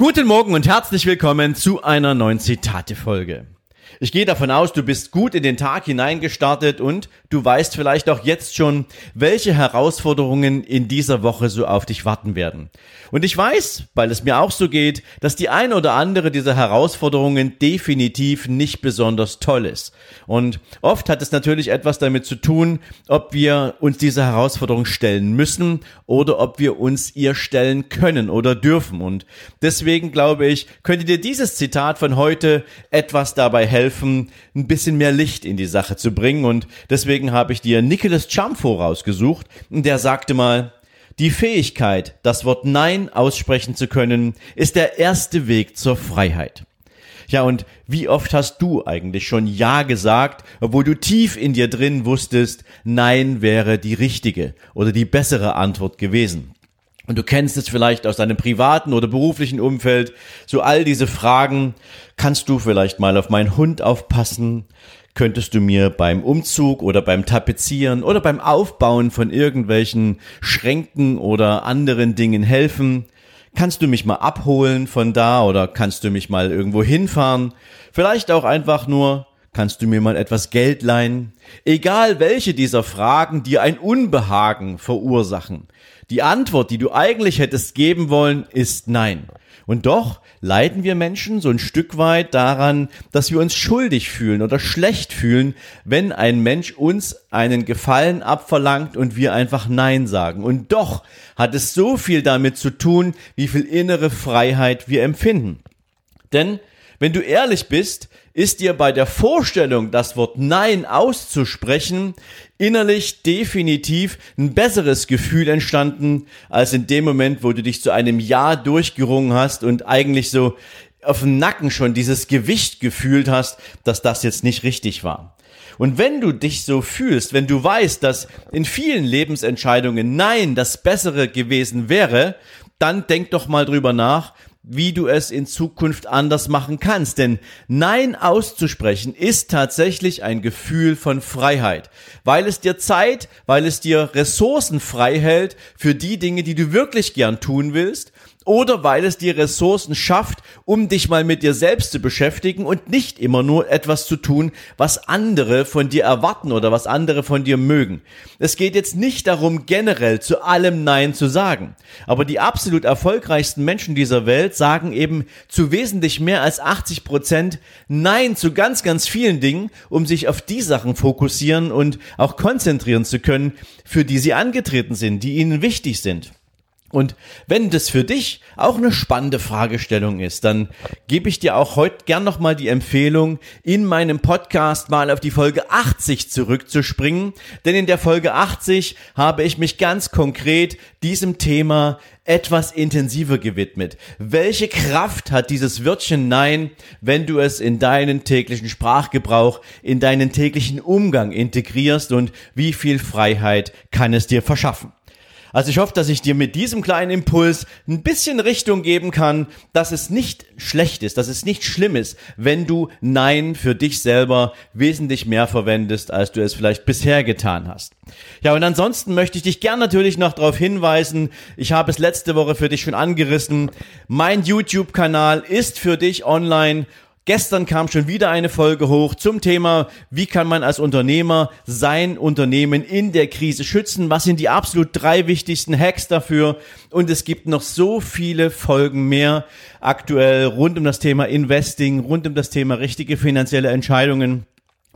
Guten Morgen und herzlich willkommen zu einer neuen Zitate-Folge. Ich gehe davon aus, du bist gut in den Tag hineingestartet und du weißt vielleicht auch jetzt schon, welche Herausforderungen in dieser Woche so auf dich warten werden. Und ich weiß, weil es mir auch so geht, dass die eine oder andere dieser Herausforderungen definitiv nicht besonders toll ist. Und oft hat es natürlich etwas damit zu tun, ob wir uns dieser Herausforderung stellen müssen oder ob wir uns ihr stellen können oder dürfen. Und deswegen glaube ich, könnte dir dieses Zitat von heute etwas dabei helfen, helfen, ein bisschen mehr Licht in die Sache zu bringen. Und deswegen habe ich dir Nicholas Chamfo rausgesucht. Der sagte mal, die Fähigkeit, das Wort Nein aussprechen zu können, ist der erste Weg zur Freiheit. Ja, und wie oft hast du eigentlich schon Ja gesagt, obwohl du tief in dir drin wusstest, Nein wäre die richtige oder die bessere Antwort gewesen? Und du kennst es vielleicht aus deinem privaten oder beruflichen Umfeld, so all diese Fragen. Kannst du vielleicht mal auf meinen Hund aufpassen? Könntest du mir beim Umzug oder beim Tapezieren oder beim Aufbauen von irgendwelchen Schränken oder anderen Dingen helfen? Kannst du mich mal abholen von da oder kannst du mich mal irgendwo hinfahren? Vielleicht auch einfach nur, kannst du mir mal etwas Geld leihen? Egal welche dieser Fragen dir ein Unbehagen verursachen. Die Antwort, die du eigentlich hättest geben wollen, ist nein. Und doch leiden wir Menschen so ein Stück weit daran, dass wir uns schuldig fühlen oder schlecht fühlen, wenn ein Mensch uns einen Gefallen abverlangt und wir einfach Nein sagen. Und doch hat es so viel damit zu tun, wie viel innere Freiheit wir empfinden. Denn wenn du ehrlich bist, ist dir bei der Vorstellung, das Wort Nein auszusprechen, innerlich definitiv ein besseres Gefühl entstanden, als in dem Moment, wo du dich zu einem Ja durchgerungen hast und eigentlich so auf dem Nacken schon dieses Gewicht gefühlt hast, dass das jetzt nicht richtig war. Und wenn du dich so fühlst, wenn du weißt, dass in vielen Lebensentscheidungen Nein das Bessere gewesen wäre, dann denk doch mal drüber nach, wie du es in Zukunft anders machen kannst. Denn Nein auszusprechen ist tatsächlich ein Gefühl von Freiheit, weil es dir Zeit, weil es dir Ressourcen frei hält für die Dinge, die du wirklich gern tun willst oder weil es dir Ressourcen schafft, um dich mal mit dir selbst zu beschäftigen und nicht immer nur etwas zu tun, was andere von dir erwarten oder was andere von dir mögen. Es geht jetzt nicht darum, generell zu allem Nein zu sagen. Aber die absolut erfolgreichsten Menschen dieser Welt sagen eben zu wesentlich mehr als 80 Prozent Nein zu ganz, ganz vielen Dingen, um sich auf die Sachen fokussieren und auch konzentrieren zu können, für die sie angetreten sind, die ihnen wichtig sind. Und wenn das für dich auch eine spannende Fragestellung ist, dann gebe ich dir auch heute gern nochmal die Empfehlung, in meinem Podcast mal auf die Folge 80 zurückzuspringen. Denn in der Folge 80 habe ich mich ganz konkret diesem Thema etwas intensiver gewidmet. Welche Kraft hat dieses Wörtchen Nein, wenn du es in deinen täglichen Sprachgebrauch, in deinen täglichen Umgang integrierst und wie viel Freiheit kann es dir verschaffen? Also ich hoffe, dass ich dir mit diesem kleinen Impuls ein bisschen Richtung geben kann, dass es nicht schlecht ist, dass es nicht schlimm ist, wenn du Nein für dich selber wesentlich mehr verwendest, als du es vielleicht bisher getan hast. Ja, und ansonsten möchte ich dich gern natürlich noch darauf hinweisen, ich habe es letzte Woche für dich schon angerissen, mein YouTube-Kanal ist für dich online Gestern kam schon wieder eine Folge hoch zum Thema, wie kann man als Unternehmer sein Unternehmen in der Krise schützen? Was sind die absolut drei wichtigsten Hacks dafür? Und es gibt noch so viele Folgen mehr aktuell rund um das Thema Investing, rund um das Thema richtige finanzielle Entscheidungen.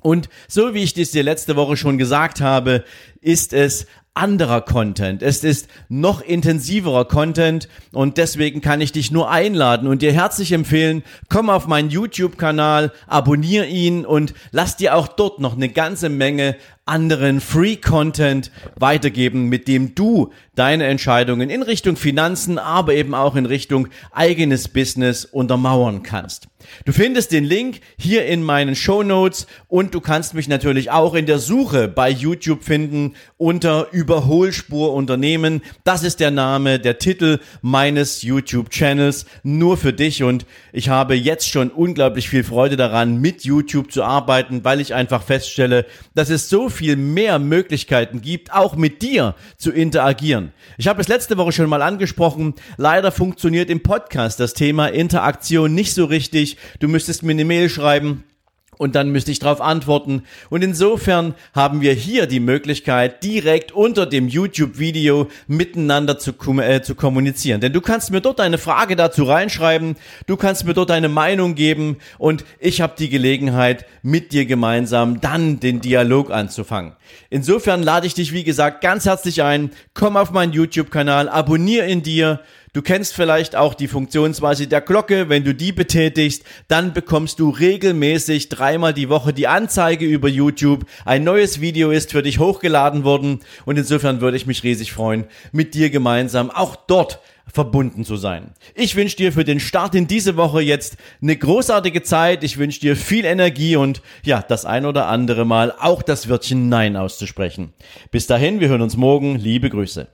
Und so wie ich das dir letzte Woche schon gesagt habe, ist es anderer Content. Es ist noch intensiverer Content und deswegen kann ich dich nur einladen und dir herzlich empfehlen, komm auf meinen YouTube-Kanal, abonniere ihn und lass dir auch dort noch eine ganze Menge anderen Free Content weitergeben, mit dem du deine Entscheidungen in Richtung Finanzen, aber eben auch in Richtung eigenes Business untermauern kannst. Du findest den Link hier in meinen Show Notes und du kannst mich natürlich auch in der Suche bei YouTube finden unter Überholspur Unternehmen. Das ist der Name, der Titel meines YouTube Channels nur für dich und ich habe jetzt schon unglaublich viel Freude daran, mit YouTube zu arbeiten, weil ich einfach feststelle, dass es so viel mehr Möglichkeiten gibt, auch mit dir zu interagieren. Ich habe es letzte Woche schon mal angesprochen. Leider funktioniert im Podcast das Thema Interaktion nicht so richtig. Du müsstest mir eine Mail schreiben und dann müsste ich darauf antworten. Und insofern haben wir hier die Möglichkeit, direkt unter dem YouTube-Video miteinander zu, äh, zu kommunizieren. Denn du kannst mir dort eine Frage dazu reinschreiben, du kannst mir dort deine Meinung geben und ich habe die Gelegenheit, mit dir gemeinsam dann den Dialog anzufangen. Insofern lade ich dich, wie gesagt, ganz herzlich ein. Komm auf meinen YouTube-Kanal, abonniere ihn dir Du kennst vielleicht auch die Funktionsweise der Glocke. Wenn du die betätigst, dann bekommst du regelmäßig dreimal die Woche die Anzeige über YouTube. Ein neues Video ist für dich hochgeladen worden und insofern würde ich mich riesig freuen, mit dir gemeinsam auch dort verbunden zu sein. Ich wünsche dir für den Start in diese Woche jetzt eine großartige Zeit. Ich wünsche dir viel Energie und ja, das ein oder andere Mal auch das Wörtchen Nein auszusprechen. Bis dahin, wir hören uns morgen. Liebe Grüße.